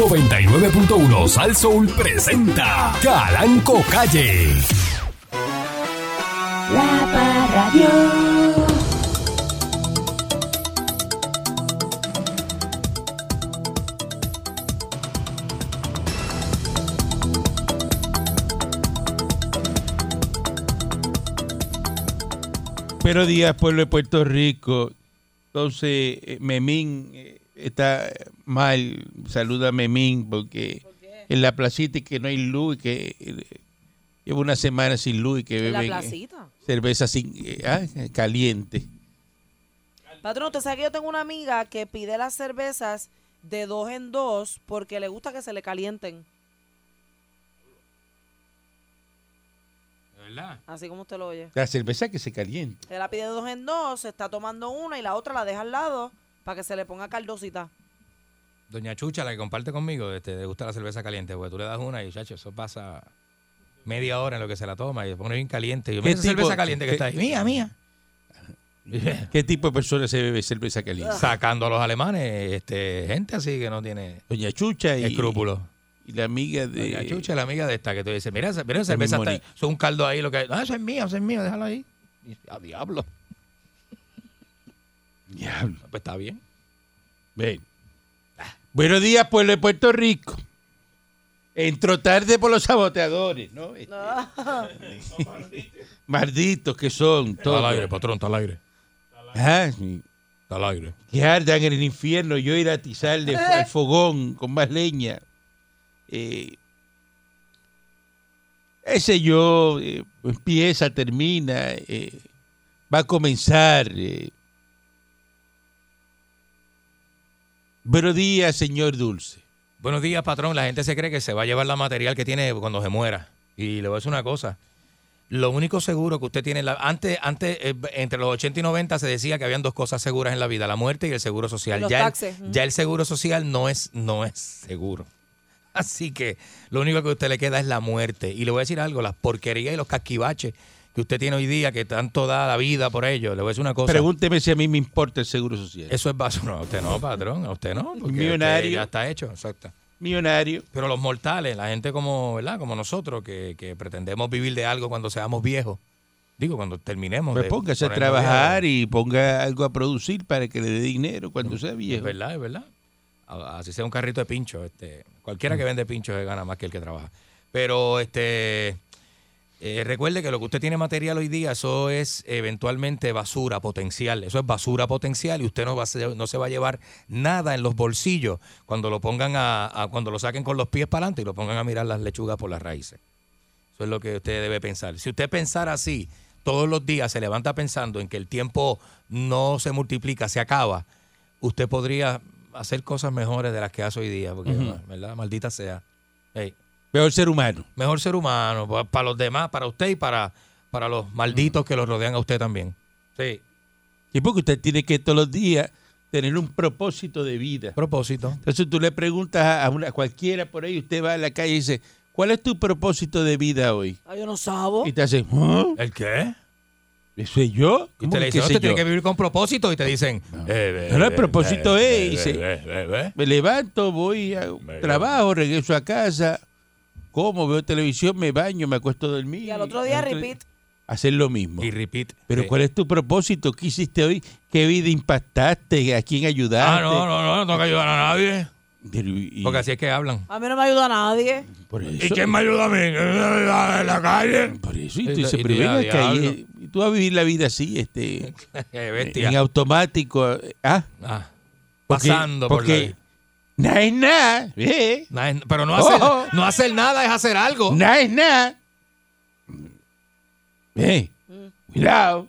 99.1 Sal Soul presenta Calanco Calle. La. Buenos días, pueblo de Puerto Rico. Entonces, eh, Memín eh, está mal. Saluda a Memín porque en la placita y que no hay luz y que eh, lleva una semana sin luz y que En la beben eh, placita. cerveza sin, eh, ah, caliente. Patrón, usted sabe que yo tengo una amiga que pide las cervezas de dos en dos porque le gusta que se le calienten. ¿Verdad? Así como usted lo oye. La cerveza que se caliente. Él la pide de dos en dos, se está tomando una y la otra la deja al lado para que se le ponga caldosita. Doña Chucha, la que comparte conmigo, este, le gusta la cerveza caliente, porque tú le das una y, chacho, eso pasa media hora en lo que se la toma y se pone bien caliente. Yo, ¿Qué mira esa tipo- cerveza caliente que está ahí. Mía, mía. ¿Qué tipo de persona se bebe cerveza caliente? Sacando a los alemanes, este, gente así que no tiene Doña Chucha y, escrúpulos. y la amiga de... Doña Chucha, la amiga de esta, que tú dices, mira, esa- mira cerveza, está, es un caldo ahí, lo que No, eso es mío, eso es mío, déjalo ahí. Y, a diablo. Diablo. Pues está bien. Ven. Buenos días, pueblo de Puerto Rico. Entró tarde por los saboteadores, ¿no? Este, Malditos que son Está todos. al aire, patrón, está al aire. Ajá, sí. Está al aire. que ardan en el infierno, yo ir a atizarle el fogón con más leña. Eh, ese yo eh, empieza, termina, eh, va a comenzar. eh. Buenos días, señor Dulce. Buenos días, patrón. La gente se cree que se va a llevar la material que tiene cuando se muera. Y le voy a decir una cosa. Lo único seguro que usted tiene, en la- antes, antes eh, entre los 80 y 90 se decía que habían dos cosas seguras en la vida, la muerte y el seguro social. Los ya, el- taxes. ya el seguro social no es, no es seguro. Así que lo único que a usted le queda es la muerte. Y le voy a decir algo, las porquerías y los casquivaches que usted tiene hoy día, que tanto da la vida por ello, le voy a decir una cosa. Pregúnteme si a mí me importa el seguro social. Eso es basura. No, a usted no, patrón, a usted no. porque Millonario. usted Ya está hecho, exacto. Millonario. Pero los mortales, la gente como, ¿verdad? Como nosotros, que, que pretendemos vivir de algo cuando seamos viejos. Digo, cuando terminemos. Pues póngase a trabajar y ponga algo a producir para que le dé dinero cuando sea Es viejo. verdad, es verdad. Así sea un carrito de pincho. Este, cualquiera Mm. que vende pincho se gana más que el que trabaja. Pero este eh, recuerde que lo que usted tiene material hoy día, eso es eventualmente basura potencial. Eso es basura potencial y usted no, va a se- no se va a llevar nada en los bolsillos cuando lo pongan a, a- cuando lo saquen con los pies para adelante y lo pongan a mirar las lechugas por las raíces. Eso es lo que usted debe pensar. Si usted pensara así, todos los días se levanta pensando en que el tiempo no se multiplica, se acaba, usted podría hacer cosas mejores de las que hace hoy día, porque, ¿verdad? Maldita sea. Ey, Peor ser humano. mejor ser humano, pa- para los demás, para usted y para, para los malditos que lo rodean a usted también. Sí. Y porque usted tiene que todos los días tener un propósito de vida. Propósito. Entonces tú le preguntas a, a una, a cualquiera por ahí, usted va a la calle y dice, ¿cuál es tu propósito de vida hoy? Ay, yo no sabo. Y te hace, ¿Ah? ¿El qué? ¿eso es yo? Y ¿Cómo usted le que dice, qué no, usted tiene que vivir con propósito y te dicen, eh, No, no, el eh, propósito eh, es, eh, dice, eh, eh, eh. Me levanto, voy a trabajo, regreso a casa, como, veo televisión, me baño, me acuesto a dormir. Y al otro día otro- repeat. Hacer lo mismo. Y repeat. Pero Sí. ¿cuál es tu propósito? ¿Qué hiciste hoy? ¿Qué vida impactaste? ¿A quién ayudaste? Ah, no, no, no, no tengo que ayudar a nadie. Pero, y- Porque así es que hablan. A mí no me ayuda nadie. por eso, ¿Y quién me ayuda a mí? ¿En la calle? Por eso, y tú Y- dices, y pero tira ven acá, y- y tú vas a vivir la vida así, este, Qué bestia. en automático. eh, Ah, Ah, porque- pasando por porque nada es nada, ¿eh? Pero no hacer, Ojo. no hacer nada es hacer algo. Nada es nada. Eh, cuidado.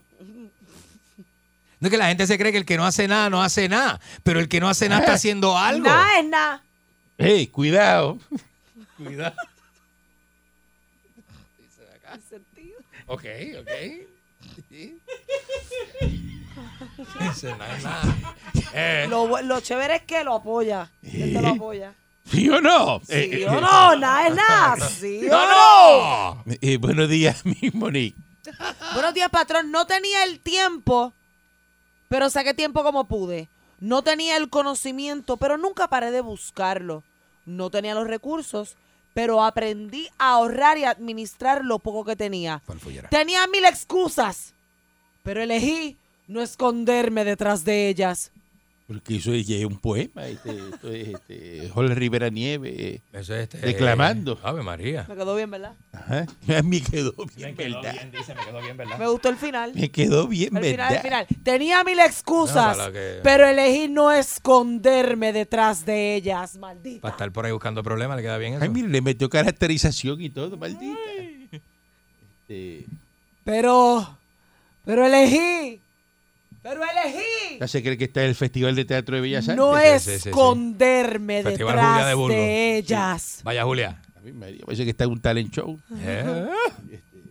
No es que la gente se cree que el que no hace nada, no hace nada. Pero el que no hace nada está haciendo algo. Nada es nada. Eh, cuidado. Cuidado. Ok, ok. Es nada. Eh, Lo, bu- lo chévere es que lo apoya. Él te lo apoya. ¿Sí o no? ¿Sí Eh, o eh, no? Nada es nada. ¿Sí o ¡No, no? no! eh, buenos días, mi Monique. Buenos días, patrón. No tenía el tiempo, pero saqué tiempo como pude. No tenía el conocimiento, pero nunca paré de buscarlo. no tenía los recursos, pero aprendí a ahorrar y administrar lo poco que tenía. Tenía mil excusas, pero elegí no esconderme detrás de ellas. Porque eso es, es un poema. Este, esto es este, Jorge Rivera Nieve. Eso es, este, Declamando. Ave María. Me quedó bien, ¿verdad? Ajá. Me quedó bien, ¿verdad? dice, me quedó bien, ¿verdad? Me gustó el final. Me quedó bien, El final, ¿verdad? el final. Tenía mil excusas, No, para que- pero elegí no esconderme detrás de ellas, maldita. Para estar por ahí buscando problemas, le queda bien eso. Ay, mire, le metió caracterización y todo, maldita. Este, Pero, pero elegí, pero elegí ¿ya se cree que está en el Festival de Teatro de Bellas Artes? no sí, sí, sí, sí. esconderme Festival detrás de de, Burgos. ellas. Vaya, Julia. A mí me parece que está en un talent show. Eh,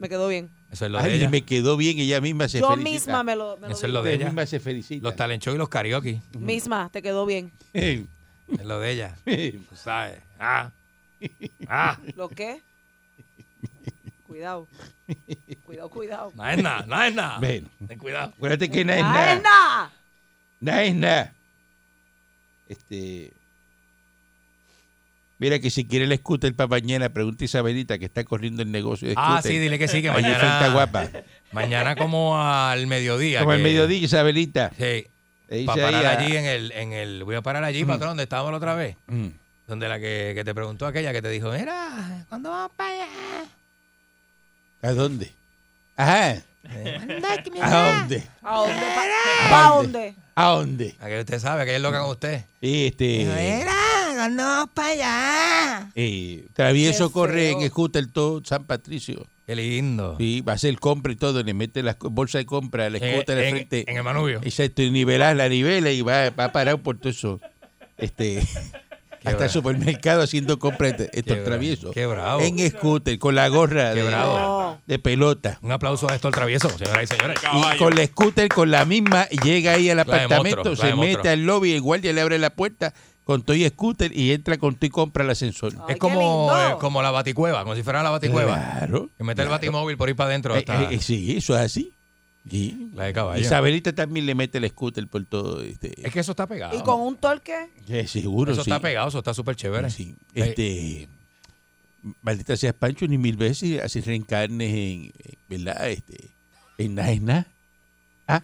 Me quedó bien. Eso es lo de ella. me quedó bien, ella misma se Yo felicita. misma me lo, me lo Eso es lo de Ella misma se felicita. Los talent show y los karaoke. Misma, te quedó bien. Es lo de ella. Sabes. Ah. Ah. ¿Lo qué? Cuidado. Cuidado, cuidado. No es nada, no es nada. Bueno. Ten cuidado. Acuérdate que nada es ¡Ah, nada. es nada! Nada es nada. Este. Mira que si quiere el scooter para mañana, pregunta a Isabelita que está corriendo el negocio de Ah, sí, dile que sí, que mañana. guapa. Mañana como al mediodía. Como al mediodía, Isabelita. Sí. Para ahí parar a- allí en el, en el. Voy a parar allí, patrón, donde estábamos la otra vez. Mm. Donde la que, que te preguntó aquella que te dijo, mira, ¿cuándo vamos para allá? ¿A dónde? Ajá. ¿A dónde? ¿A dónde? ¿Pa, pa dónde? ¿A dónde? A que usted sabe, que es loca con usted. Este. ¿cuándo vamos para allá? eh, travieso corre en scooter todo San Patricio. Qué lindo. Sí, va a hacer compra y todo, le mete la bolsa de compra al En, scooter de en- frente. en el manubio. Exacto, y nivelas la nivela y va, va parado por todo eso. Este, hasta el supermercado haciendo compras de estos Qué traviesos. qué bravo. En scooter, con la gorra de, bravo. de pelota. Un aplauso a esto al travieso, señoras y señores. Y con la scooter, con la misma, llega ahí al La apartamento, monstruo, se mete al lobby, el guardia le abre la puerta con todo y scooter y entra con todo y compra el ascensor. Ay, es como, eh, como la baticueva, como si fuera la baticueva. Claro. Que mete el batimóvil por ir para adentro. Eh, hasta eh, sí, eso es así. Sí. la de caballo. Isabelita también le mete el scooter por todo. Este, Es que eso está pegado. ¿Y con un torque? eh, seguro, eso sí. está pegado, eso está súper chévere. Sí. Eh, Este, maldita sea Pancho, ni mil veces así reencarnes en, en, ¿verdad? Este, en nada, en nada. Ah,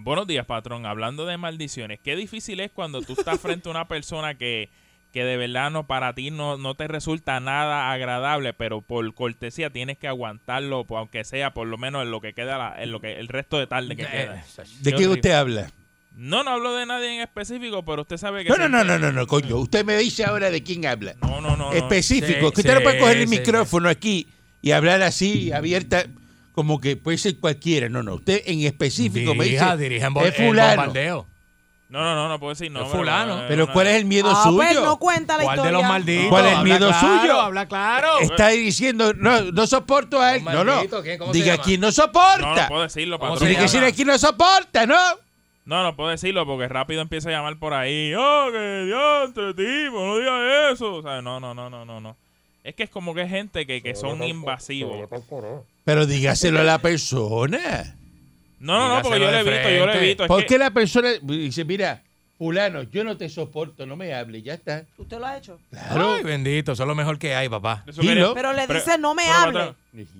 Buenos días, patrón. Hablando de maldiciones, qué difícil es cuando tú estás frente a una persona que, que de verdad no para ti no, no te resulta nada agradable, pero por cortesía tienes que aguantarlo, pues, aunque sea por lo menos en lo que queda la- en lo que el resto de tarde que Eh, queda. ¿de qué usted habla? No, no hablo de nadie en específico, pero usted sabe que No, no, no, no, no, no, coño. Usted me dice ahora de quién habla. No, no, no. no. Específico. Sí, que usted no puede sí, coger el sí, micrófono aquí y hablar así, abierta, como que puede ser cualquiera. No, no. Usted en específico me dice. Dirija, dirija en es en fulano. No, no, no, no puedo decir no. Es fulano. Pero ¿cuál es el miedo ah, suyo? pues no cuenta la ¿Cuál historia. de los malditos? ¿Cuál es el Habla miedo claro, suyo? Habla claro. Está diciendo, no, no soporto a él. No, no. ¿qué? ¿Cómo se Diga quién no No, soporta. no puedo decirlo, ¿Cómo patrón. Tiene que se decir llama? a quién no soporta, ¿no? No, no puedo decirlo porque rápido empieza a llamar por ahí. Oh, que diantre, tipo, no digas eso. O sea, no, no, no, no, no, no. Es que es como que hay gente que, que son invasivos. Pero dígaselo a la persona. No, no, no, porque yo le evito, yo le evito. ¿Por qué la persona dice, mira, fulano, yo no te soporto, no me hables, ya está? ¿Usted lo ha hecho? Claro. Ay, bendito, eso es lo mejor que hay, papá. Dilo. Pero le Pero- dice, no me hable.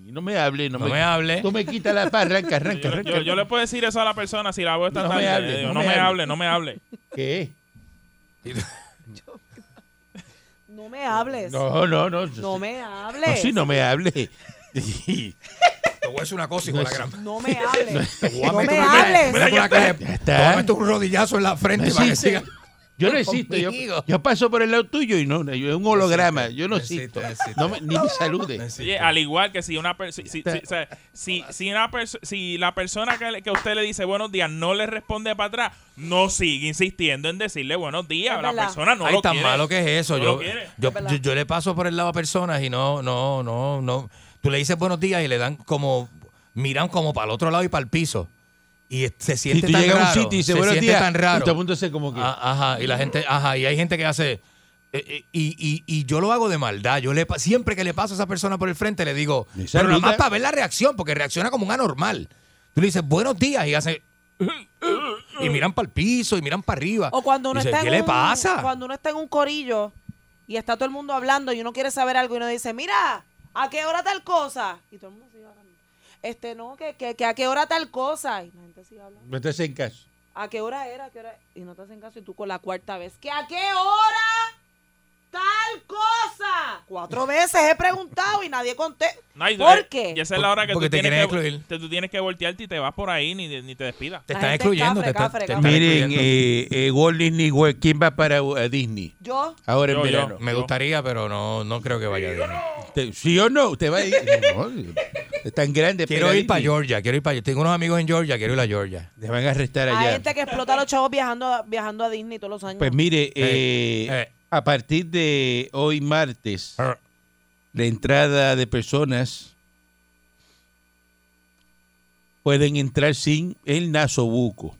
No me hable, no, No me hable. Tú me quitas la paz, arranca, arranca, Yo, arranca. yo- yo le puedo decir eso a la persona si la veo esta No me tarde. hable, Le digo, no no, me me hable. hable, no me hable. ¿Qué? No me hables. No, no, no. No me hables. No, sí, no me hable. Voy a decir una cosa, hijo de la gran. No me hables. Te voy a no meter me una- hables. Mira, Ya te voy a meter un rodillazo en la frente No para que existe. siga. Yo no existo. Yo, Conmigo. yo paso por el lado tuyo y no, no, yo es un holograma. Yo no No existe, existo. no existe. No me- ni me salude. Oye, al igual que si una persona, si, si- si- o sea, si, si una perso- si la persona que, le- que usted le dice buenos días no le responde para atrás, no sigue insistiendo en decirle buenos días. Es La verdad. persona no Ay, lo tan quiere. malo que es eso. No yo, quiere. yo, Es verdad. yo, yo le paso por el lado a personas y no, no, no, no. Tú le dices buenos días y le dan como, miran como para el otro lado y para el piso. Y se Si siente tú tan llegas a un raro. sitio y se buenos siente días, tan y raro. mundo se como que... Ah, Ajá, y la gente, ajá, y hay gente que hace. eh, eh, y, y, y yo lo hago de maldad. Yo le siempre que le paso a esa persona por el frente le digo, pero nada más para ver la reacción, porque reacciona como un anormal. Tú le dices buenos días y hace y miran para el piso y miran para arriba. O cuando uno Dice, está ¿Qué en le un, pasa? Cuando uno está en un corillo y está todo el mundo hablando y uno quiere saber algo y uno dice, mira, ¿a qué hora tal cosa? Y todo el mundo sigue hablando. Este, no, que, que, que a qué hora tal cosa. Y la gente sigue hablando. No te hacen caso. ¿A qué hora era? ¿A qué hora? Y no te hacen caso y tú con la cuarta vez. ¿Que a qué hora tal cosa? Cuatro veces he preguntado y nadie contesta. No, y- ¿Por qué? Y esa es la hora que Porque tú te tienes, que, excluir. te- tú tienes que voltearte y te vas por ahí ni, ni te despidas. Te están excluyendo. cafre, te están- cafre, te cafre. están Miren, eh, eh, Walt Disney World, ¿quién va para uh, Disney? Yo, Ahora en Yo, yo. verano. Me gustaría, pero no, no creo que vaya a Disney. Usted- ¿Sí o no? ¿Usted va a ir? No, es tan grande. Quiero ir para. Georgia, quiero ir para Tengo unos amigos en Georgia, quiero ir a Georgia. Te van a arrestar hay allá. gente que explota a los chavos viajando, a- viajando a Disney todos los años. Pues mire, eh, eh. A partir de hoy martes, la entrada de personas pueden entrar sin el nasobuco,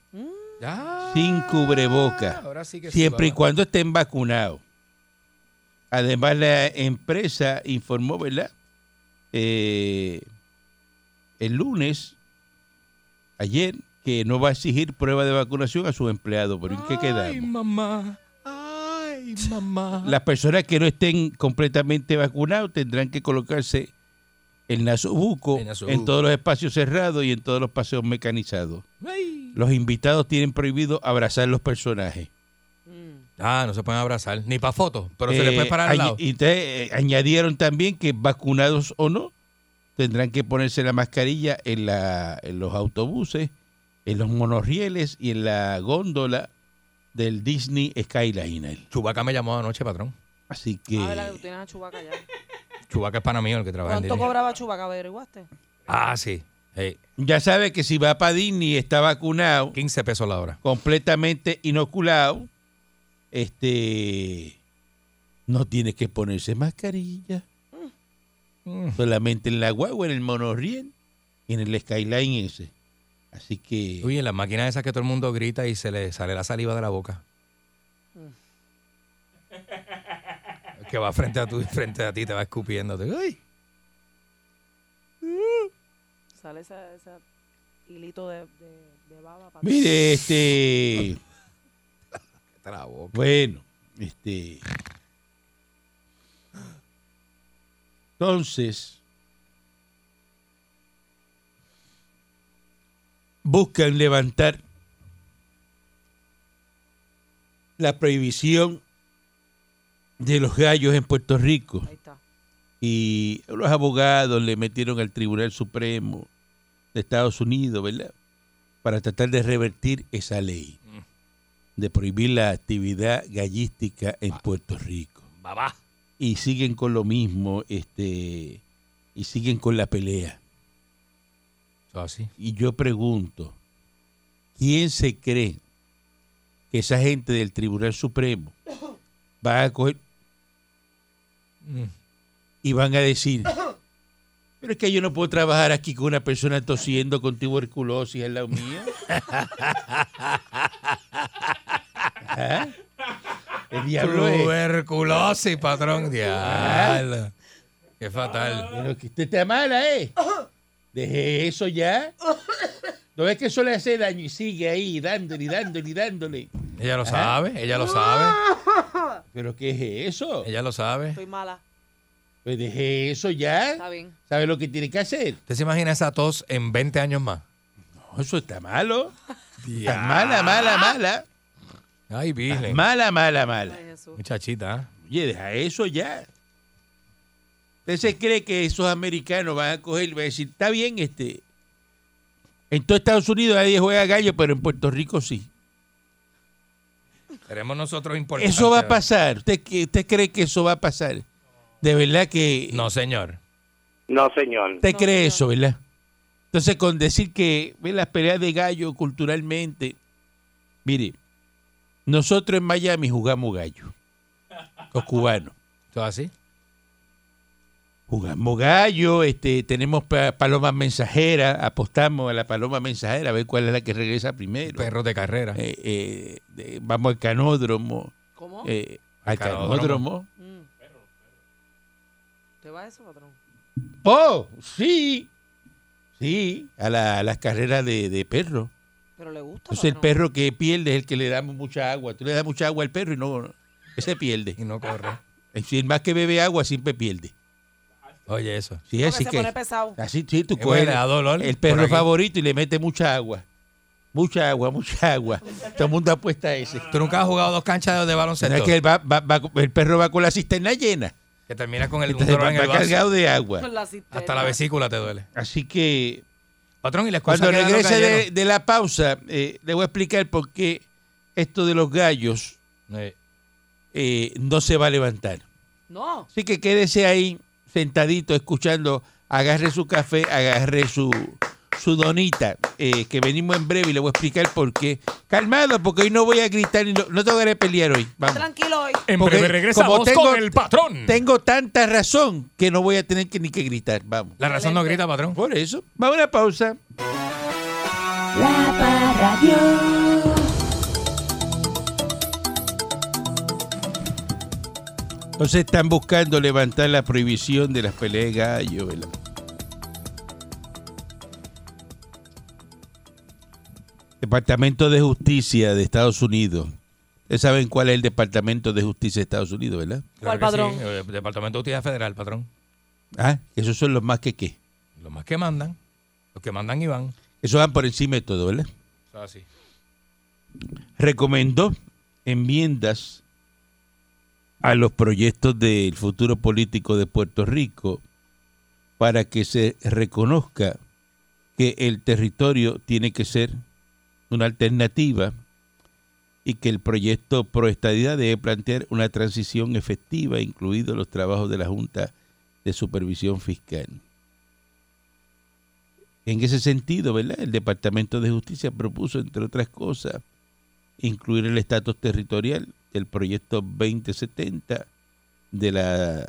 Ya. sin cubreboca, sí sí, siempre y cuando estén vacunados. Además, la empresa informó, ¿verdad? Eh, el lunes, ayer, que no va a exigir prueba de vacunación a sus empleados. ¿Pero en qué Ay, quedamos? mamá. Ay, mamá. Las personas que no estén completamente vacunados tendrán que colocarse el nasobuco El nasobuco. en todos los espacios cerrados y en todos los paseos mecanizados. Ay. Los invitados tienen prohibido abrazar los personajes. Mm. Ah, no se pueden abrazar. Ni para fotos, pero se le puede Eh, parar al lado. y entonces, eh, añadieron también que vacunados o no, tendrán que ponerse la mascarilla en, la, en los autobuses, en los monorrieles y en la góndola del Disney Skyliner. Chubaca me llamó anoche, patrón. Así que... Ah, ¿verdad que tú tienes a Chubaca ya? Chubaca es pana mío el que trabaja en ¿Cuánto Disney. cobraba Chubaca? ¿Averiguaste? Ah, sí. Ey, Ya sabe que si va para Disney y está vacunado, 15 pesos la hora. completamente inoculado, este no tiene que ponerse mascarilla. Mm. Solamente en la guagua, en el monorriel y en el skyline ese. Así que Uy, en las máquinas esas que todo el mundo grita y se le sale la saliva de la boca. El que va frente a, tu, frente a ti te va escupiendo. Uy. Sale ese, ese hilito de, de, de baba. para- mire, este Te la boca. bueno, este entonces buscan levantar la prohibición de los gallos en Puerto Rico Ahí está. y los abogados le metieron al Tribunal Supremo de Estados Unidos, ¿verdad? Para tratar de revertir esa ley, de prohibir la actividad gallística en Puerto Rico. Babá. Y siguen con lo mismo, este, y siguen con la pelea. Así. Y yo pregunto, ¿quién se cree que esa gente del Tribunal Supremo va a coger Mm. y van a decir, pero es que yo no puedo trabajar aquí con una persona tosiendo con tuberculosis lado mío. ¿Ah? El diablo. Tuberculosis, patrón. Diablo. Qué fatal. Pero que usted está mala, ¿eh? Deje eso ya. ¿No ves que eso le hace daño y sigue ahí dándole y dándole y dándole? Ella lo sabe, ella lo sabe, ¿Pero qué es eso? ella lo sabe. Estoy mala. Pues deje eso ya. Está bien. ¿Sabe lo que tiene que hacer? ¿Usted se imagina esa tos en 20 años más? No, eso está malo. Está mala, mala, mala. Ay, virgen. Mala, mala, mala. Ay, Jesús. Muchachita. Oye, deja eso ya. ¿Usted se cree que esos americanos van a coger y van a decir, está bien, este, en todo Estados Unidos nadie juega gallo, pero en Puerto Rico sí? Seremos nosotros importantes. Eso va a pasar. ¿Usted, qué- ¿Usted cree que eso va a pasar? De verdad que... No, señor. No, señor. ¿Usted No, cree señor. eso, verdad? Entonces, con decir que ve las peleas de gallo culturalmente, mire, nosotros en Miami jugamos gallo, los cubanos. ¿Eso así? Jugamos gallo, este, tenemos pa- palomas mensajeras, apostamos a la paloma mensajera a ver cuál es la que regresa primero. Perros de carrera. Eh, eh, de- vamos al canódromo. ¿Cómo? eh, al Canódromo. canódromo. Mm. ¿Te va eso, patrón? ¡Oh! Sí. Sí, a, la- a las carreras de, de perros. Pero le gusta. Entonces el perro que pierde es el que le damos mucha agua. Tú le das mucha agua al perro y no, ese pierde. Y no corre. Si el más que bebe agua siempre pierde. Oye, eso. Sí, Porque así se que. pone pesado. Así, sí, tú coges dolor el por perro aquí. favorito y le mete mucha agua. Mucha agua, mucha agua. Todo el mundo apuesta a ese. Tú nunca has jugado dos canchas de ¿Será baloncesto que el, va- va- va- el perro va con la cisterna llena? que terminas con el un Entonces dolor va, en el va vaso. cargado de agua. Con la cisterna. Hasta la vesícula te duele. Así que Patrón, y la excusa cuando que dan los regrese de, galleros? de la pausa, eh, le voy a explicar por qué esto de los gallos Eh, eh, no se va a levantar. No. Así que quédese ahí sentadito escuchando, agarre su café, agarre su, su donita, eh, que venimos en breve y le voy a explicar por qué. Calmado, porque hoy no voy a gritar y no, no tengo que pelear hoy. Vamos. Tranquilo hoy. En Porque breve regresamos como tengo- con el patrón. Tengo tanta razón que no voy a tener que ni que gritar. Vamos. la razón no grita, patrón. Por eso, vamos a una pausa. La Parradio. Entonces están buscando levantar la prohibición de las peleas de gallo. ¿verdad? Departamento de Justicia de Estados Unidos. Ustedes saben cuál es el Departamento de Justicia de Estados Unidos, ¿verdad? ¿Cuál Claro padrón? sí, Departamento de Justicia Federal, patrón. Ah, esos son los más que qué. Los más que mandan. Los que mandan y van. Esos van por encima de todo, ¿verdad? Es así. recomendó enmiendas a los proyectos del futuro político de Puerto Rico para que se reconozca que el territorio tiene que ser una alternativa y que el proyecto pro estadidad debe plantear una transición efectiva, incluidos los trabajos de la Junta de Supervisión Fiscal. En ese sentido, ¿verdad? El Departamento de Justicia propuso, entre otras cosas, incluir el estatus territorial del proyecto 2070 de la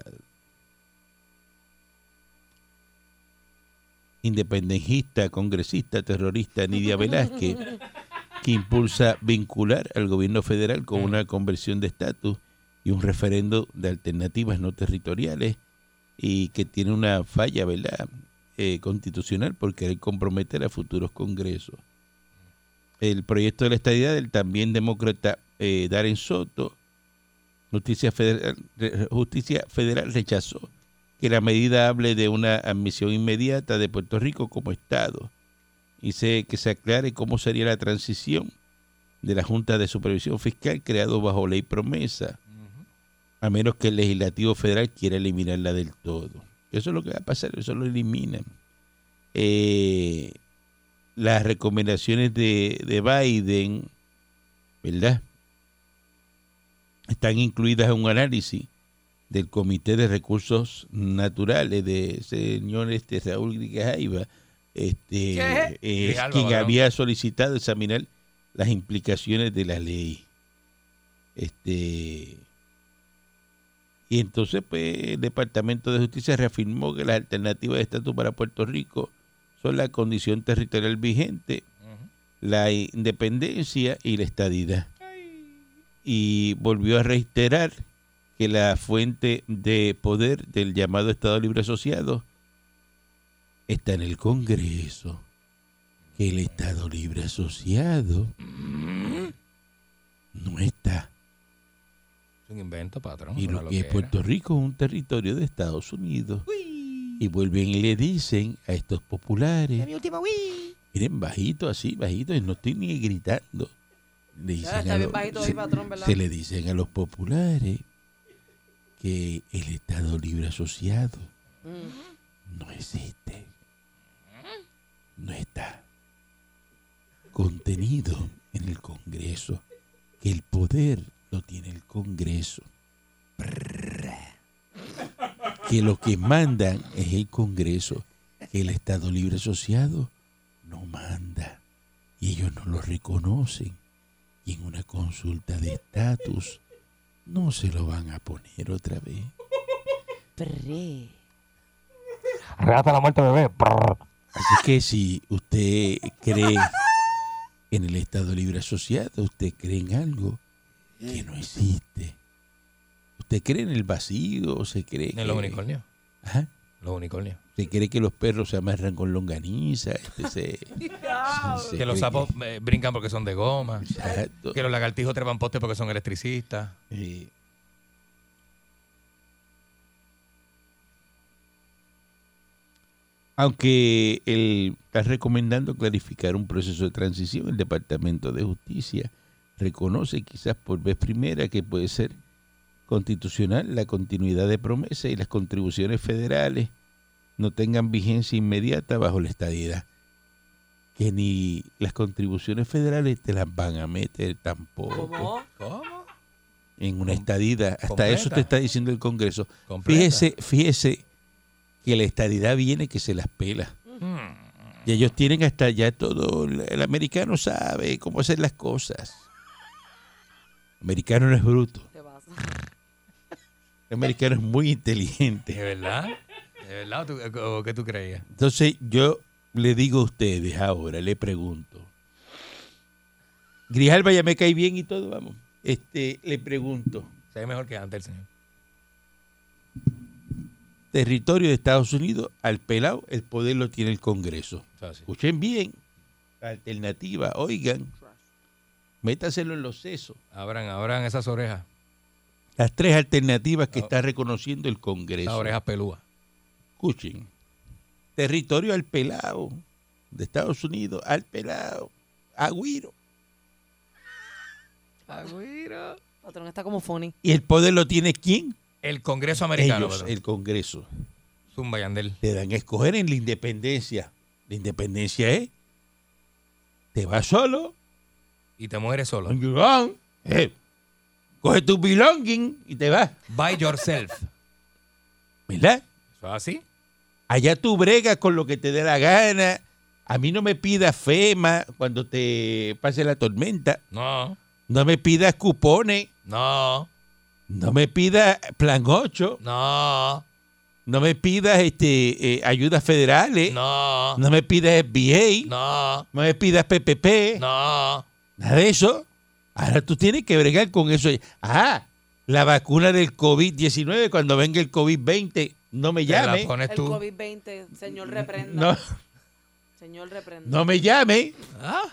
independentista, congresista, terrorista Nidia Velázquez, que impulsa vincular al gobierno federal con una conversión de estatus y un referendo de alternativas no territoriales y que tiene una falla, ¿verdad? eh, constitucional por querer comprometer a futuros congresos el proyecto de la estadidad del también demócrata eh, Darren Soto, Justicia Federal, Justicia Federal rechazó que la medida hable de una admisión inmediata de Puerto Rico como Estado y se, que se aclare cómo sería la transición de la Junta de Supervisión Fiscal creado bajo ley promesa, a menos que el legislativo federal quiera eliminarla del todo. Eso es lo que va a pasar, eso lo eliminan. Eh, las recomendaciones de, de Biden, ¿verdad? Están incluidas en un análisis del Comité de Recursos Naturales de señor este Raúl Grijalva, este, ¿Qué? es Grijalva, quien había solicitado examinar las implicaciones de la ley. Este y entonces pues el Departamento de Justicia reafirmó que las alternativas de estatus para Puerto Rico son la condición territorial vigente, la independencia y la estadidad. Y volvió a reiterar que la fuente de poder del llamado Estado Libre Asociado está en el Congreso. Que el Estado Libre Asociado no está. Es un invento, patrón. Y lo que es. Puerto Rico es un territorio de Estados Unidos. Y vuelven y le dicen a estos populares, Mi último wii. miren, bajito así, bajito, y no estoy ni gritando. Le dicen está a los- bajito se, patrón, se le dicen a los populares que el Estado Libre Asociado Mm. no existe. No está contenido en el Congreso. Que el poder lo tiene el Congreso. Que lo que mandan es el Congreso. Que el Estado Libre Asociado no manda. Y ellos no lo reconocen. Y en una consulta de estatus no se lo van a poner otra vez. Pre. Arrebata la muerte, bebé. Así que si usted cree en el Estado Libre Asociado, usted cree en algo que no existe. ¿Usted cree en el vacío? ¿Se cree en los unicornios? Ajá. Los unicornios. ¿Se cree que los perros se amarran con longaniza? Este, que los sapos eh, brincan porque son de goma. Que los lagartijos trepan postes porque son electricistas. Aunque el, está recomendando clarificar un proceso de transición, el Departamento de Justicia reconoce quizás por vez primera que puede ser constitucional la continuidad de promesa y las contribuciones federales no tengan vigencia inmediata bajo la estadidad. Que ni las contribuciones federales te las van a meter tampoco ¿Cómo? ¿Cómo? en una estadidad. Hasta Completa. eso te está diciendo el Congreso. Completa. Fíjese, fíjese que la estadidad viene que se las pela. Hmm. Y ellos tienen hasta ya todo, el el americano sabe cómo hacer las cosas. El americano no es bruto, ¿Qué pasa? El americano es muy ¿De inteligente. verdad? ¿De verdad o, tú- o qué tú creías? Entonces yo le digo a ustedes ahora, le pregunto. Grijalba ya me cae bien y todo, vamos. Este, le pregunto, Se ve mejor que antes el señor. territorio de Estados Unidos, al pelado, el poder lo tiene el Congreso. Escuchen bien, la alternativa, oigan, métaselo en los sesos. Abran, abran esas orejas. Las tres alternativas que está reconociendo el Congreso. orejas pelúas. Escuchen. Territorio al pelado de Estados Unidos, al pelado, agüiro. Patrón está como funny. ¿Y el poder lo tiene quién? El Congreso americano. Ellos, el Congreso. Zumba Yandel. Te dan a escoger en la independencia. La independencia es, te vas solo, Y te mueres solo. eh, coge tu belonging y te vas, By yourself. ¿verdad? ¿Eso es así? Allá tú bregas con lo que te dé la gana. A mí no me pidas FEMA cuando te pase la tormenta. No, No me pidas cupones. no, No me pidas plan 8. no, No me pidas este, eh, ayudas federales. no, No me pidas FBA. no, No me pidas PPP. no. Nada de eso. Ahora tú tienes que bregar con eso. Ah, la vacuna del COVID-19, cuando venga el COVID-20, no me Te la llame. pones El tú. COVID-20, señor reprenda. No, Señor reprenda. no me llame. Ah,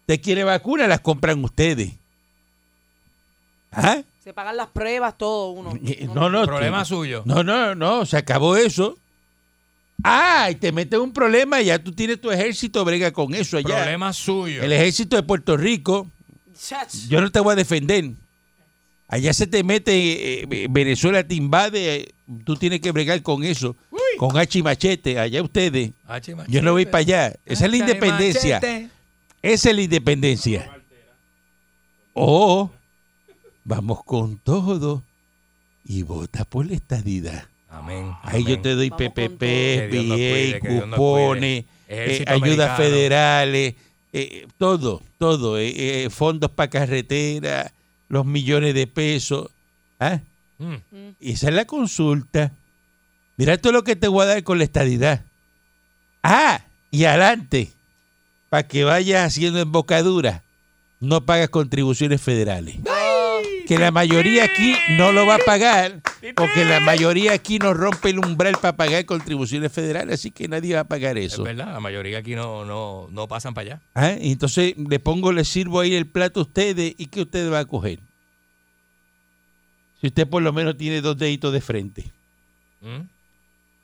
Usted quiere vacuna, las compran ustedes. ¿Ah? Se pagan las pruebas, todo uno. Eh, No, no. problema tú- suyo. No, no, no, se acabó eso. Ah, y te metes un problema, ya tú tienes tu ejército, brega con eso allá. Problema suyo. El ejército de Puerto Rico. Yo no te voy a defender. Allá se te mete, eh, Venezuela te invade, eh, tú tienes que bregar con eso, con hacha y machete, allá ustedes. Yo no voy para allá. Esa es la independencia. machete. Esa es la independencia. O vamos con todo y vota por la estadidad. Amén. Ahí yo te doy Vamos PPP, FBA, nos cupones, eh, ayudas federales, eh, todo, todo, eh, eh, fondos para carretera, los millones de pesos. ¿ah? Mm. Y esa es la consulta. Mira todo lo que te voy a dar con la estadidad. Ah, y adelante, para que vayas haciendo embocadura, no pagas contribuciones federales. Que la mayoría aquí no lo va a pagar, porque la mayoría aquí no rompe el umbral para pagar contribuciones federales, así que nadie va a pagar Es eso. verdad, la mayoría aquí no, no, no pasan para allá. Ah, Entonces le pongo, le sirvo ahí el plato a ustedes y ¿qué usted va a coger? Si usted por lo menos tiene dos deditos de frente. ¿Mm?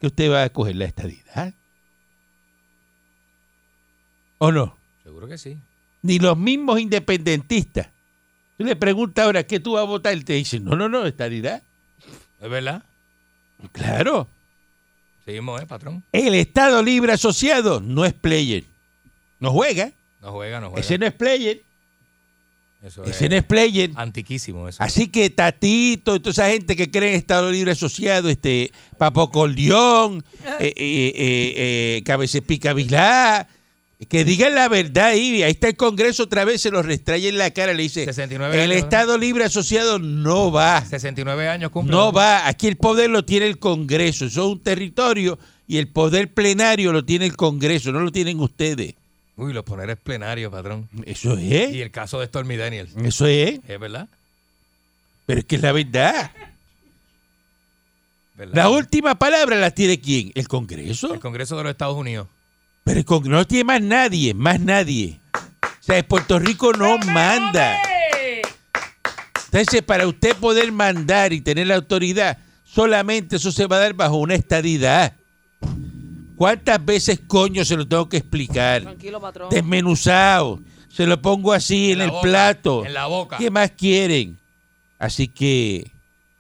que usted va a coger la estadidad. ¿O no? Seguro que sí. Ni los mismos independentistas. Tú le preguntas ahora qué tú vas a votar y te dicen, no, no, no, estadidad. ¿Es verdad? Claro, Seguimos, ¿eh, patrón? el Estado Libre Asociado no es player. No juega. No juega, no juega. Ese no es player. Eso Ese no es player. antiquísimo eso. Así que Tatito y toda esa gente que cree en Estado Libre Asociado, este Papo Corleón, eh, eh, eh, eh, Cabecepica Vilá, que digan la verdad ahí. Ahí está el Congreso otra vez, se los restrae en la cara, le dice, 69 el años, Estado Libre Asociado no va, 69 años cumple. no va. Aquí el poder lo tiene el Congreso, eso es un territorio y el poder plenario lo tiene el Congreso, no lo tienen ustedes. Uy, los poderes plenarios, patrón. Eso Y es, el caso de Stormy Daniels. eso es, ¿Es verdad? pero es que es la verdad. ¿Verdad? La última palabra la tiene quién? El Congreso. El Congreso de los Estados Unidos. Pero el Congreso no tiene más nadie, más nadie. O sea, Puerto Rico no manda. Entonces, para usted poder mandar y tener la autoridad, solamente eso se va a dar bajo una estadidad. ¿Cuántas veces coño se lo tengo que explicar? Tranquilo, patrón. Desmenuzado. Se lo pongo así en, el boca, plato. En la boca. ¿Qué más quieren? Así que,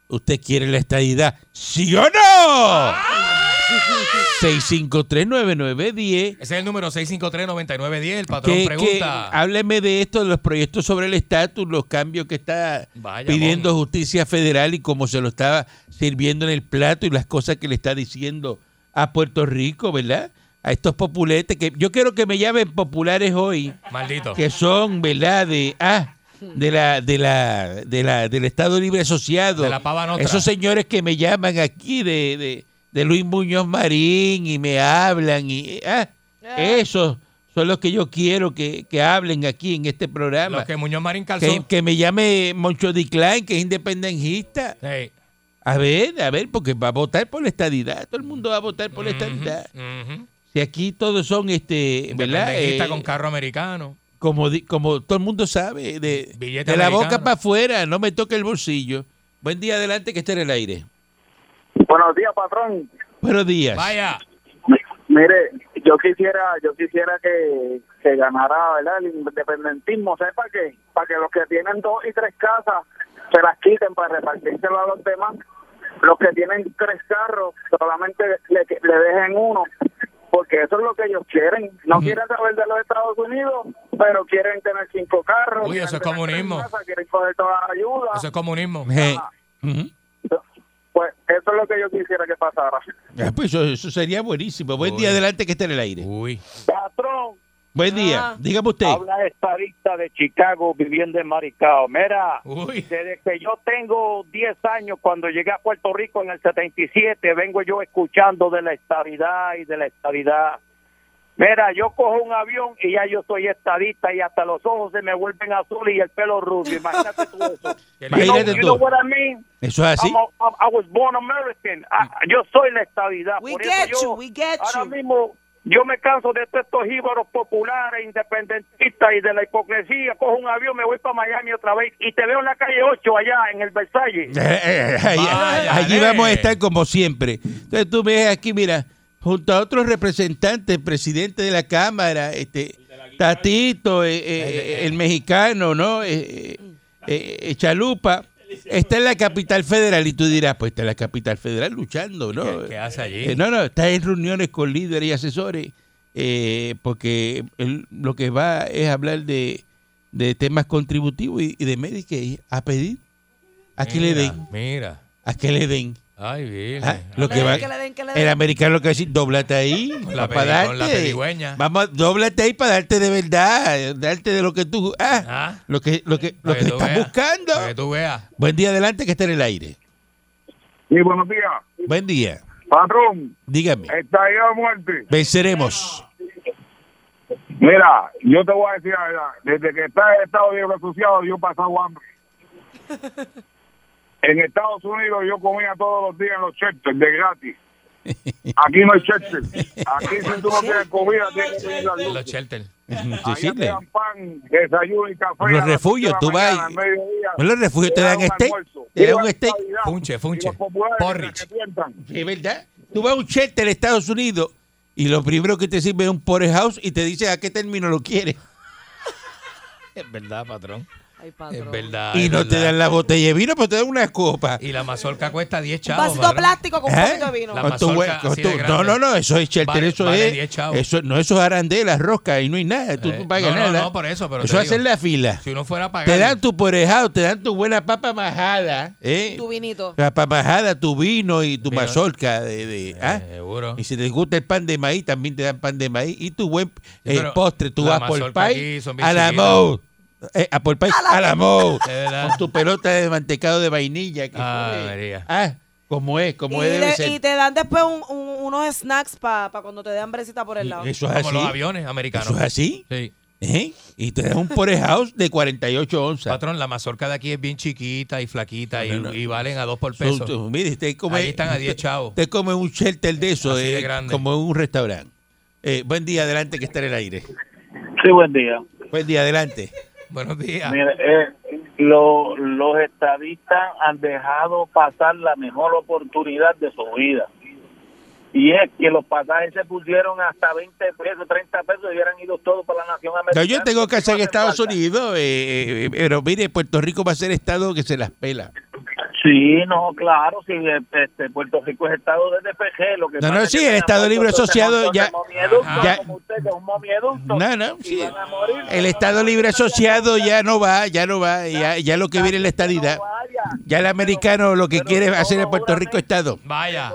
¿usted quiere la estadidad? ¿Sí o no? 6539910. Ese es el número 653-9910. El patrón Que, que, pregunta. hábleme de esto, de los proyectos sobre el estatus, los cambios que está Vaya, pidiendo Bon. justicia federal y cómo se lo está sirviendo en el plato y las cosas que le está diciendo a Puerto Rico, ¿verdad? A estos populetes que yo quiero que me llamen populares hoy, Maldito. que son, ¿verdad? De ah, de la de la de la del Estado Libre Asociado. De la pava. Esos señores que me llaman aquí de, de, de Luis Muñoz Marín y me hablan y ah, esos son los que yo quiero que, que hablen aquí en este programa. Los que Muñoz Marín calzó. Que, que me llame Moncho Diclán, que es independentista. Sí. A ver, a ver, porque va a votar por la estadidad. Todo el mundo va a votar por la estadidad. Si aquí todos son, este, ¿verdad? Eh, con carro americano. como, di- como todo el mundo sabe, de, Billete de la boca para afuera, no me toque el bolsillo. Buen día adelante que esté en el aire. Buenos días, patrón. Buenos días. Vaya. Mire, yo quisiera, yo quisiera que, que ganara, ¿verdad? El independentismo, ¿sabes para qué? Para que los que tienen dos y tres casas se las quiten para repartírselo a los demás. Los que tienen tres carros solamente le, le dejen uno, porque eso es lo que ellos quieren. No quieren saber de los Estados Unidos, pero quieren tener cinco carros. Uy, quieren eso es comunismo. casas, quieren coger toda la ayuda. Eso es comunismo. Ujú. Pues eso es lo que yo quisiera que pasara. Ah, pues eso, eso sería buenísimo. Buen Uy. día adelante que esté en el aire. Uy. Patrón, Buen día. Ah. Dígame usted. habla estadista de Chicago viviendo en Maricao. Mira, Uy. desde que yo tengo 10 años, cuando llegué a Puerto Rico en el 77, vengo yo escuchando de la estadidad y de la estadidad. Mira, yo cojo un avión y ya yo soy estadista y hasta los ojos se me vuelven azules y el pelo rubio. Imagínate tú eso. You know, Imagínate you know tú. what I mean? Eso es así. A- I was born American. Yo soy la estadidad. We Por get eso yo, you, we get ahora you. mismo yo me canso de todos estos íbaros populares, independentistas y de la hipocresía. Cojo un avión, me voy para Miami otra vez y te veo en la calle 8 allá en el Versalles. Eh, eh, allí Vaya, allí vamos a estar como siempre. Entonces tú ves aquí, mira, junto a otros representantes, el presidente de la Cámara, este Tatito, eh, eh, el mexicano, ¿no? Eh, eh, Chalupa, está en la capital federal y tú dirás, pues está en la capital federal luchando, ¿no? ¿Qué, hace allí? No, no, está en reuniones con líderes y asesores, porque él lo que va es hablar de, de temas contributivos y, y de Medicaid, a pedir a que le den, Mira. a que le den. Ay, virgen. Ah, lo Que que le va, den, que le den, que le el americano lo que va a decir, dóblate ahí, la para peri- la darte. pedigüeña. Vamos, dóblate ahí para darte de verdad, darte de lo que tú, ah, Ah. lo que, lo que, lo estás veas, buscando. Que tú veas. Buen día adelante que esté en el aire. Sí, buenos días. Buen día. Patrón, Dígame. está ahí a muerte. Venceremos. Mira, yo te voy a decir la verdad. Desde que está el Estado Libre Asociado, yo he pasado hambre. En Estados Unidos yo comía todos los días en los Chester de gratis. Aquí no hay Chester. Aquí si tú no tienes comida, tienes que pedir la luz. los shelter. Sí, Allá sí, te le- dan pan, desayuno y café. Los refugios, tú vas. En los refugios te dan un steak. Te dan un steak. Funche, funche. Porridge. Es verdad. Tú vas a un shelter en Estados Unidos y lo primero que te sirve es un porterhouse y te dice a qué término lo quieres. Es verdad, patrón. Ay. Es verdad. y es no te dan la botella de vino, pero te dan una copa. Y la mazorca cuesta 10 Un chavos. vasito patrón. plástico con un ¿Eh? poquito de vino. La mazorca no, no, no, eso es shelter, Vale- eso vale es. 10 chavos. Eso, no, eso es arandela, rosca, y no hay nada. Tú Eh, no pagas no, no, nada. no, por eso, pero eso hacer la fila. Si uno fuera a pagar. Te dan tu porejado, te dan tu buena papa majada, ¿eh? Tu vinito. La papa majada, tu vino y tu Vino. mazorca de, de- ¿ah? Eh, seguro. Y si te gusta el pan de maíz, también te dan pan de maíz. Y tu buen eh, postre, mazorca pie aquí son bien a la mode. Eh, apple pie a la mode. De verdad. Con tu pelota de mantecado de vainilla. Que Ah, María. ah, como es, como y, debe le- ser. y te dan después un- un- unos snacks para cuando te dé hambrecita por el lado. Eso es Como así. los aviones americanos. Eso es así. Sí. ¿eh? Y te dan un porterhouse de 48 onzas. Patrón, la mazorca de aquí es bien chiquita y flaquita y, No, no. y valen a dos por peso. son- mire, usted come, Ahí están a 10 chavos. Usted come un shelter de eso, de eh, grande. como en un restaurante. Eh, buen día, adelante, que está en el aire. Sí, buen día. Buen día, adelante. Buenos días. Mire, eh, lo- los estadistas han dejado pasar la mejor oportunidad de su vida. Y es que los pasajes se pusieron hasta 20 pesos, 30 pesos y hubieran ido todos para la nación No, americana. yo tengo casa en No hace Estados falta. Unidos, eh, eh, pero mire, Puerto Rico va a ser estado que se las pela. Sí, no, claro, sí, este, Puerto Rico es estado de DPG. Lo que No, no, es sí, el Estado Libre Asociado ya- momieductos, ya- como usted, que es un momieducto, No, no, sí. morir. El Estado Libre Asociado ya no va, ya no va, ya, ya lo que viene es la estadidad. Ya el americano lo que quiere es hacer el Puerto Rico Estado. Vaya.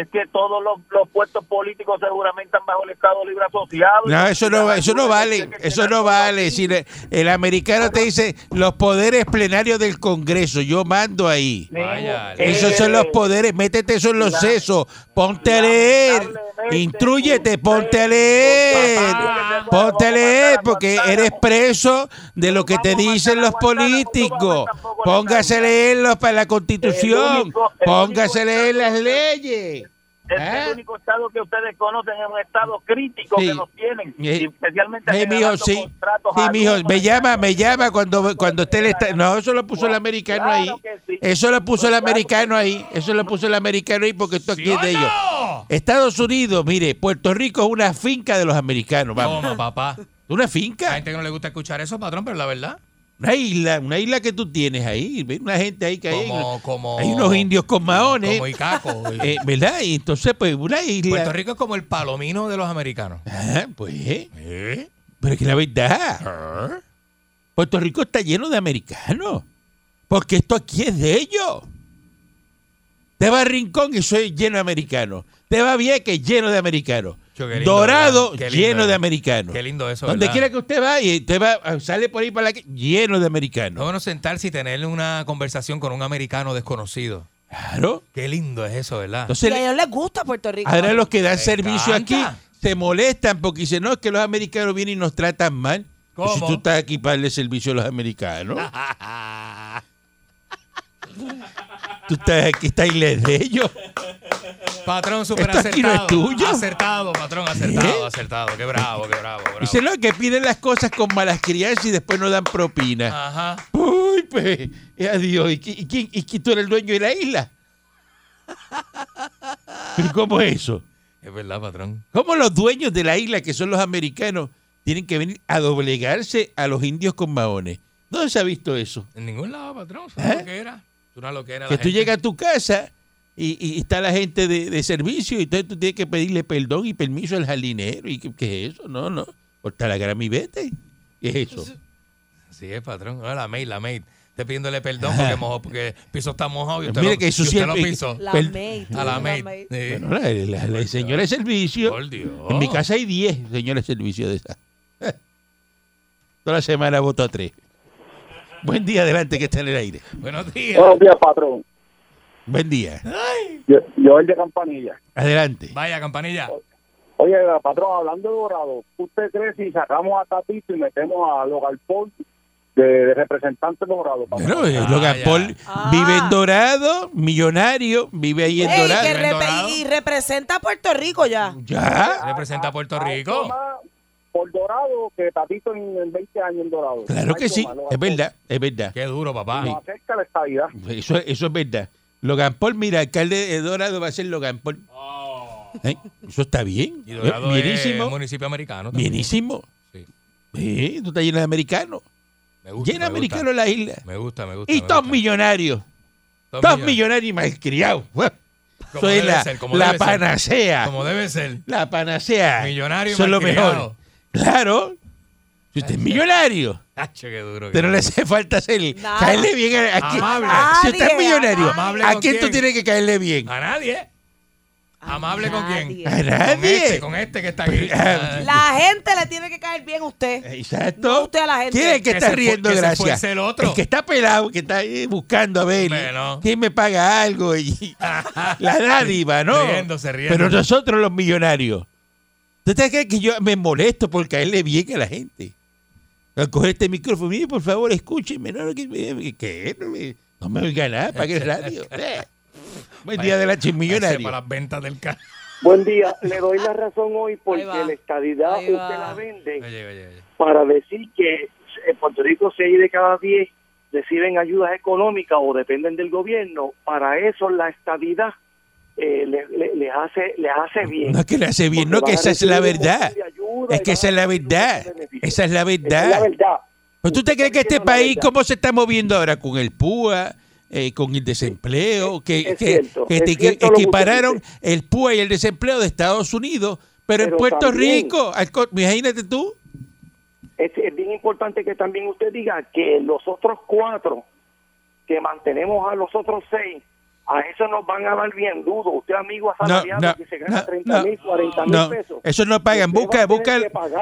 Es que, todos los, los puestos políticos seguramente están bajo el Estado Libre Asociado. No, eso no, eso no vale, eso no vale. Si le- el americano te dice los poderes plenarios del Congreso, yo mando ahí. Vaya, Esos son los poderes, métete eso en los sesos, ponte a leer, intrúyete, ponte a leer, ponte a leer, porque eres preso de lo que te dicen los políticos. Póngase a leerlos para la constitución, póngase a leer las leyes. Es ¿Ah? el único estado que ustedes conocen es un estado crítico Sí. que nos tienen, Sí. y especialmente Sí, mijo, sí. contratos Sí, mijo, me llama, me llama cuando, cuando usted le está... No, eso lo puso el americano ahí. Claro que sí. Eso lo puso el Claro americano ahí. Eso lo puso el americano ahí porque esto aquí es de ¿Sí o ellos. Estados Unidos, mire, Puerto Rico es una finca de los americanos, vamos. Toma, papá. Una Hay finca, gente que no le gusta escuchar eso, patrón, pero la verdad. Una isla, una isla que tú tienes ahí. Una gente ahí que hay. Como, como, Hay unos indios con maones. Como Icaco. eh, ¿Verdad? Y entonces, pues, una isla. Puerto Rico es como el palomino de los americanos. Ah, pues. Pero es que la verdad. Puerto Rico está lleno de americanos. Porque esto aquí es de ellos. Te va a Rincón y soy lleno de americanos. Te va Vieques lleno de americanos. Lindo, Dorado lleno de americanos. Qué lindo eso, Donde quiera que usted vaya, usted va, sale por ahí para la que lleno de Es americanos. bueno sentarse y tener una conversación con un americano desconocido. Claro. Qué lindo es eso, ¿verdad? Y Entonces, a ellos les gusta Puerto Rico. ahora los que dan servicio aquí se molestan porque dicen, no, es que los americanos vienen y nos tratan mal. Pues Si ¿Cómo? tú estás aquí para darle servicio a los americanos. Tú estás aquí, está isla de ellos. Patrón, súper ¿Esto aquí no es acertado. tuyo? Acertado, patrón, acertado, ¿Eh? acertado. Qué bravo, qué bravo, bravo. Dicen, no, que piden las cosas con malas crianzas y después no dan propina. Ajá. Uy, pues, eh, adiós. ¿Y, qui- y quién, ¿Y quién tú eres el dueño de la isla? ¿Pero cómo es eso? Es verdad, patrón. ¿Cómo los dueños de la isla, que son los americanos, tienen que venir a doblegarse a los indios con maones? ¿Dónde se ha visto eso? En ningún lado, patrón. Es ¿Eh? una loquera. Es una loquera. Que la tú gente. llegas a tu casa y, y está la gente de, de servicio y entonces tú tienes que pedirle perdón y permiso al jardinero. ¿Y qué, qué es eso? No, no. Corta la grama y vete. ¿Qué es eso? Sí, es patrón. Ah, la maid, la maid. Pidiéndole perdón porque, mojó, porque el piso está mojado y usted, Mire lo, que eso y usted lo siempre- pisó. La maid. A la maid. maid. Sí. Bueno, la, la- la señora de servicio. Por Dios. En mi casa hay 10 señores de servicio de esa. Toda la semana voto a 3. Buen día, adelante, que está en el aire. Buenos días. Buenos días, patrón. Buen día. Yo, yo el de Campanilla. Adelante. Vaya, campanilla. Oye, patrón, hablando de Dorado, ¿usted cree si sacamos a Tatito y metemos a Logan Paul de, de representante Dorado? patrón? Bueno, Ah, Logan ya. Paul Ah. vive en Dorado, millonario, vive ahí en Ey, Dorado. que ¿En repe- Dorado? y representa a Puerto Rico ya. Ya, Representa a Puerto Rico. Por Dorado que Tatito en, en 20 años en Dorado. claro que sí, es verdad, es verdad. Qué duro, papá. Nos acerca la estabilidad. Eso, eso es verdad. Logan Paul, mira, alcalde de Dorado va a ser Logan Paul. ¿Eh? Eso está bien. Y Dorado Bienísimo. es municipio americano. también. Bienísimo. Sí. Sí, tú estás lleno de americanos. Me gusta, Lleno de americanos la isla. Me gusta, me gusta. Y todos millonarios. Todos millonarios y malcriados. Como es debe la, ser, como la debe ser. panacea. Como debe ser. La panacea. Millonario lo malcriado. mejor. Claro. Si usted es millonario, Hacho, qué duro. usted no le hace falta hacer, Nada. caerle bien a, a quién- Amable. Si usted es millonario, amable ¿a quién tú tienes que caerle bien? A nadie. ¿Amable con quién? A Con nadie. este, con este que está aquí. Ah, La gente le tiene que caer bien a usted. Exacto. No usted a la gente. ¿Quién es el que Que está se fu- riendo gracias? el otro. que está pelado, que está ahí buscando a ver Bueno. quién me paga algo. Y, la dádiva, ¿no? Riéndose, riéndose. Pero nosotros los millonarios. ¿Usted cree que yo me molesto por caerle bien a la gente? Al coger este micrófono, mire, por favor, escúcheme. No, no, que, que no me, no me oiga nada, pague el radio. Eh. Buen día de la Váyase millonario. Para las ventas del carro. Buen día. Le doy la razón hoy porque la estadidad Ahí va. usted la vende Oye, oye, oye. para decir que en Puerto Rico 6 de cada 10 reciben ayudas económicas o dependen del gobierno. Para eso la estadidad eh, le- le- les hace les hace bien. No es que le hace bien, no, que esa es la verdad. Es que esa es la verdad. Esa es la verdad. Pues tú te crees que este país. ¿cómo se está moviendo ahora con el PUA, eh, con el desempleo? Que, Es que, cierto, es equipararon el PUA y el desempleo de Estados Unidos, pero, en Pero Puerto también- Rico, al imagínate tú. es, es bien importante que también usted diga que los otros cuatro que mantenemos a los otros seis, a eso nos van a dar bien duro. Usted, amigo No, asalariado, no, que se gana no, 30 mil, no, 40 mil no, pesos. eso no pagan. Busca, busca,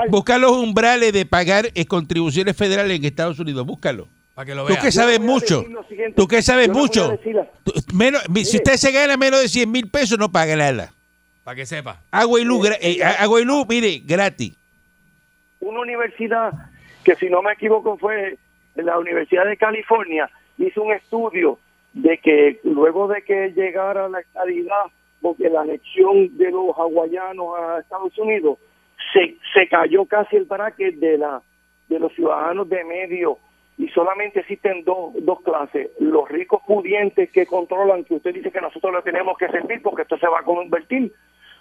busca los umbrales de pagar eh, contribuciones federales en Estados Unidos. Búscalo. Para que lo Tú vean. que sabes mucho. Tú que sabes mucho. Tú- menos, si usted se gana menos de 100 mil pesos, no paga nada. Para que sepa. Agua y luz, eh, agua y luz, mire, gratis. una universidad que si no me equivoco fue la Universidad de California hizo un estudio de que luego de que llegara la estadidad porque la anexión de los hawaianos a Estados Unidos se, se cayó casi el bracket de la de los ciudadanos de medio. Y solamente existen dos, dos clases, los ricos pudientes que controlan, que usted dice que nosotros le tenemos que servir porque esto se va a convertir,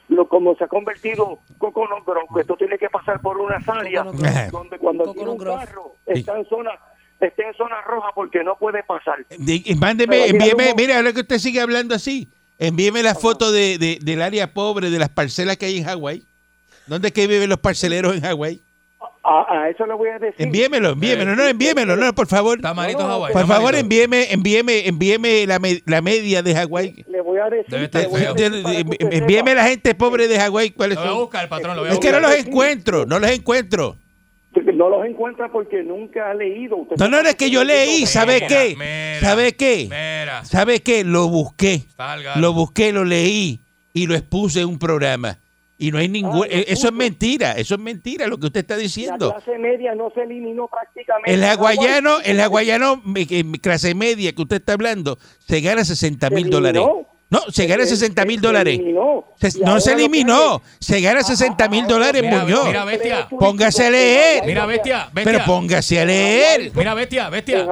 lo como se ha convertido Coconut Grove, esto tiene que pasar por unas áreas Coconut Grove. donde cuando Coconut tiene un carro está en zona está en zona roja porque no puede pasar. Y mándeme, envíeme, mira, ahora que usted sigue hablando así, envíeme la foto de, de- del área pobre, de las parcelas que hay en Hawái. ¿Dónde es que viven los parceleros en Hawái? A, a eso le voy a decir. Envíemelo, envíemelo, no, envíemelo, no, por favor. Está malito No, no, Hawái. Por favor, envíeme, envíeme, envíeme la, me- la media de Hawái. Le voy a decir. Debe estar le voy a decir Envíeme sepa. la gente pobre de Hawái, ¿cuáles Lo voy a son? buscar, patrón. Lo voy a Es que no los encuentro, no los encuentro. No los encuentra porque nunca ha leído. Usted No, no, no, es que yo leí, ¿sabe qué? ¿Sabe qué? ¿Sabe qué? Lo busqué. Salga. Lo busqué, lo leí y lo expuse en un programa. Y no hay ningún... Ah, eh, eso es mentira, eso es mentira lo que usted está La diciendo. clase media no se eliminó prácticamente. El Hawái. el que- clase media que usted está hablando, se gana 60 mil dólares. No, se gana Se- 60 mil dólares. Se- no se eliminó, se gana 60 mil dólares, Mira, Muñoz. mira, bestia. Póngase a leer. Mira, bestia, bestia. Pero póngase a leer. Mira, bestia, bestia.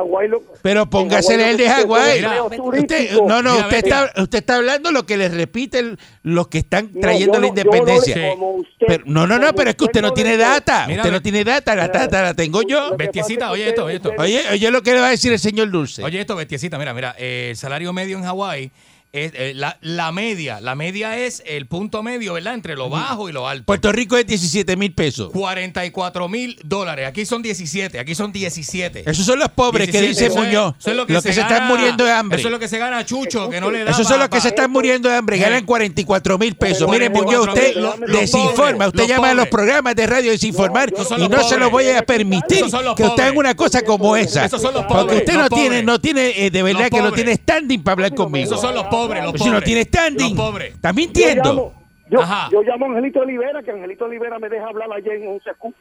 Pero póngase a leer de Hawái. No, no, Mira, usted está, usted está hablando lo que les repiten los que están trayendo la no independencia. usted- Pero, no, no, no, pero es que usted no tiene data. Usted no tiene data, la data la tengo yo. Bestiecita, oye esto, oye esto. Oye, oye lo que le va a decir el señor Dulce. Oye, esto, bestiecita, mira, mira, eh, el salario medio en Hawái es eh, la, la media. La media es el punto medio, ¿verdad? Entre lo bajo y lo alto. Puerto Rico es 17 mil pesos. 44 mil dólares. Aquí son 17. Aquí son 17. Esos son los pobres que 17, dice eso es- Muñoz. eso es lo que los que se están muriendo de hambre. Eso es lo que se gana Chucho, que no le da. Esos son los que se están muriendo de hambre, ganan 44 mil pesos. Mire, Muñoz, 44.000, usted los- desinforma. Usted los llama a los programas de radio a desinformar No, y no se lo voy a permitir que usted haga una cosa como esa. Esos son los Porque usted no tiene, no tiene, eh, de verdad que no tiene standing para hablar conmigo. Esos son los pobres, los Pues pobres. si no tiene standing, Los pobres. está Yo yo, Ajá. yo llamo a Angelito Olivera, que Angelito Olivera me deja hablar ayer en un secu.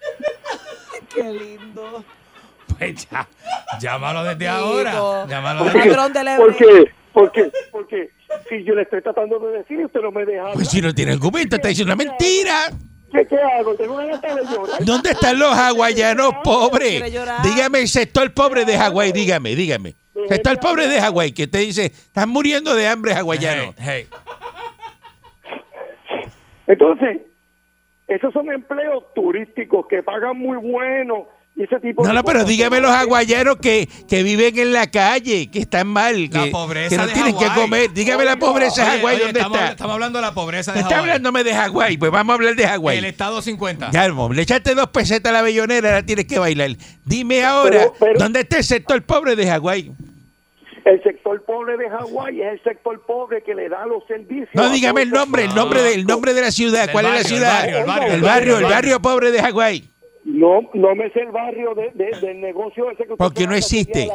Qué lindo. Pues ya, llámalo desde ahora. Llámalo ¿Por desde del ¿Por qué? ¿Por qué? Porque si yo le estoy tratando de decir y usted no me deja hablar, Pues si no tiene argumento, está diciendo una mentira. ¿qué, qué hago? Tengo una gata de llorar. ¿Dónde están los hawaianos pobres? Dígame el sector pobre de Hawái, dígame, dígame. Sector pobre de Hawái, que usted dice, están muriendo de hambre. Hey, hey. Entonces, esos son empleos turísticos que pagan muy bueno y ese tipo No, de no, pero dígame los hawaianos que, que viven en la calle, que están mal, La que, pobreza que no de tienen que comer. Dígame la pobreza de Hawái, oye, ¿dónde estamos, está? Estamos hablando de la pobreza de Está Hawái. hablándome de Hawái, pues vamos a hablar de El Hawái. estado 50. Ya, le echaste dos pesetas a la bellonera, ahora tienes que bailar. Dime ahora, Pero- pero- ¿dónde está el sector pobre de Hawái? El sector pobre de Hawái es el sector pobre que le da los servicios. No, dígame el nombre, el nombre, de, el nombre de la ciudad. ¿Cuál es la el ciudad? barrio, el barrio, el barrio, el barrio pobre de Hawái. No, no me sé el barrio de, de- del negocio ese que Porque no existe.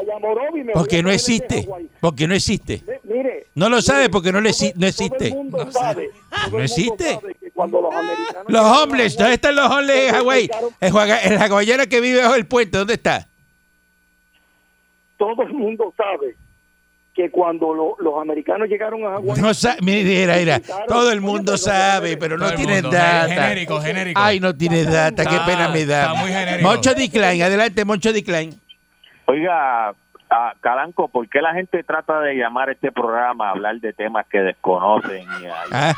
Porque no existe. Porque no existe. Mi- Mire, No lo sabe porque no, le no todo existe. el mundo No sabe, No existe. cuando los americanos Hawái, ¿dónde están los homeless en Hawái? El hawaiano que vive bajo el puente, ¿dónde está? Todo el mundo sabe que cuando lo- los americanos llegaron a Hawái, No sabe, mira, mira, todo el mundo sabe, pero no tiene data. Genérico, genérico. Ay, no tiene data, qué pena me da. está muy genérico. Moncho Decline, adelante, Moncho Decline. Oiga, ah, Calanco, ¿por qué la gente trata de llamar a este programa a hablar de temas que desconocen? Y, Ah,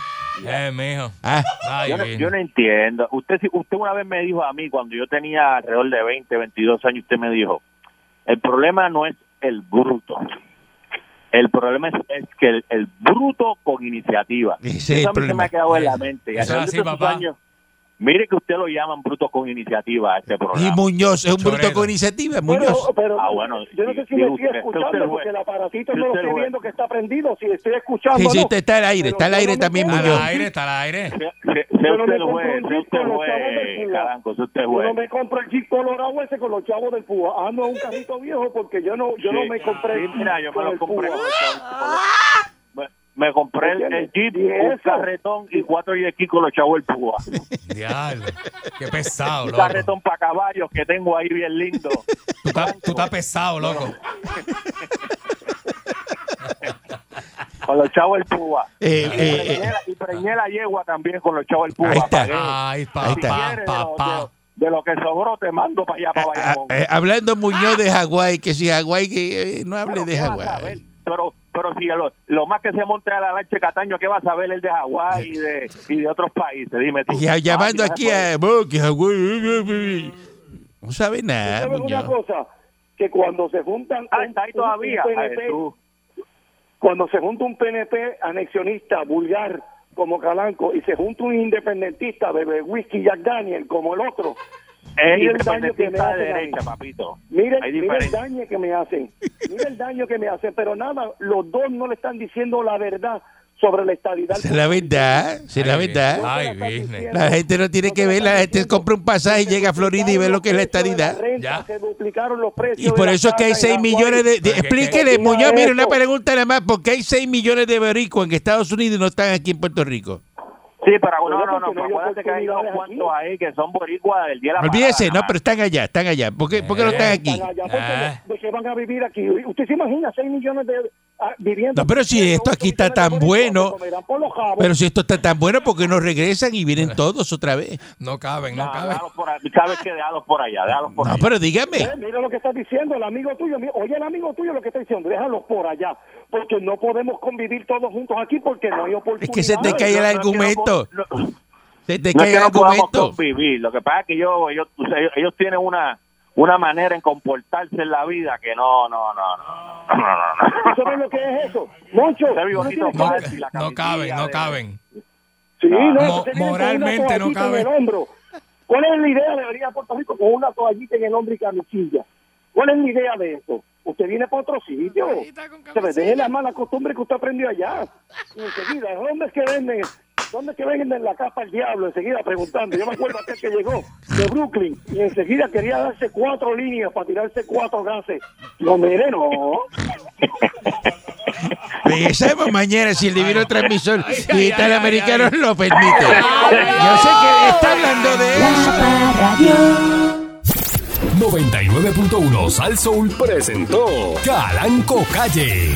Eh, mijo. ah. Ay, yo, no, virgen. yo no entiendo. Usted, si- usted una vez me dijo a mí, cuando yo tenía alrededor de 20, 22 años, usted me dijo, el problema no es el bruto. El problema es, es que el, el bruto con iniciativa. Eso a mí se me ha quedado en la mente. Y Eso es alrededor de así, estos papá. años, mire que usted lo llaman bruto con iniciativa a este Y programa. Muñoz, es un bruto con iniciativa, Muñoz. pero Ah, bueno, yo no sé si sí, me estoy escuchando porque el aparatito no lo estoy viendo que está prendido, si estoy escuchando. Sí, sí, no. usted está al aire, está al aire no también, compro- Está al Muñoz. aire, está al aire. Se- se- Yo se no usted juez, un se usted juez, Púa. Caranco, se usted el Yo no me compro el Jeep colorado ese con los chavos del Púa. Ando en un carrito viejo porque yo no, yo no me compré Sí, mira, yo me lo compré Púa. con los chavos. Me, me compré el, el Jeep, ¿Y un carretón y cuatro y con los chavos del púa. Diablo. Qué pesado, Un loco. carretón para caballos que tengo ahí bien lindo. Tú estás, tú estás pesado, loco. Con los chavos del púa. Eh, y, eh, preñé eh, la, y preñé la yegua también con los chavos del púa. Ahí está. Ahí está. Si quieres, de lo- de, de lo que sobró te mando para allá, para ah, Bayamón. eh, hablando Muñoz de Hawái, que si Hawái, que eh, no hable Pero, de. Hawái. Pero, pero si lo, lo más que se monte a la lancha Cataño, ¿qué va a saber el de Hawái y de, y de otros países? Dime tú. Y llamando Ah, aquí a eh. No sabe nada, ¿Sabes una cosa? Que cuando se juntan Ah, está ahí todavía. un PNP, cuando se junta un PNP anexionista vulgar como Calanco y se junta un independentista bebe whisky Jack Daniel como el otro, Es Mira el daño que me de hacen a mí. derecha, papito. mire, Hay mire el daño que me hacen, mire el daño que me hacen, pero nada, los dos no le están diciendo la verdad sobre la estadidad. Esa es la verdad, es la verdad. Ay, la diciendo. La gente no tiene No que ver, la gente compra un pasaje y llega a Florida y ve lo que es la estadidad. Ya. Se duplicaron los precios. Y por de eso es que hay casa en 6 millones de... de- explíquele, que- Muñoz, mire, una pregunta nada más. ¿Por qué hay 6 millones de boricuas en Estados Unidos y no están aquí en Puerto Rico? Sí, pero no, Pero no, no, porque no acuérdate que hay unos cuantos ahí que son boricuas del día de la Olvídese, parada, no, pero están allá, están allá. ¿Por qué, por qué no están aquí? Están allá porque Ah. de que van a vivir aquí. Usted se imagina 6 millones de viviendo. No, pero si esto aquí está tan bueno, pero si esto está tan bueno, ¿por qué no regresan y vienen todos otra vez? No caben, no No, caben. déjalos por ahí. ¿Sabes qué? Déjalos por allá, déjalos por No, allá. pero dígame. Eh, mira lo que está diciendo el amigo tuyo. Oye, el amigo tuyo lo que está diciendo. Déjalos por allá. Porque no podemos convivir todos juntos aquí porque no hay oportunidad. Es que se te cae el que argumento. no- Se te cae el que argumento. convivir. Lo que pasa es que yo, ellos, ellos tienen una una manera en comportarse en la vida que no, no, no, no. no, no, no. ¿Tú sabes lo que es eso? Moncho. No, la caben, no de- caben. Sí, no, Mo- moralmente no toallita cabe. En el hombro. ¿Cuál es la idea de venir a Puerto Rico con una toallita en el hombro y camisilla? ¿Cuál es la idea de eso? Usted viene para otro sitio. Se me deje la mala costumbre que usted aprendió allá. Y enseguida, ¿dónde es que venden? ¿Dónde es que venden la capa al diablo? Enseguida preguntando. Yo me acuerdo aquel que llegó de Brooklyn y enseguida quería darse cuatro líneas para tirarse cuatro gases. No, mire, no. Regresamos mañana si el divino transmisor digital americano lo permite. Yo sé que está hablando de eso. La Parradio. 99.1 Sal Soul presentó Calanco Calle.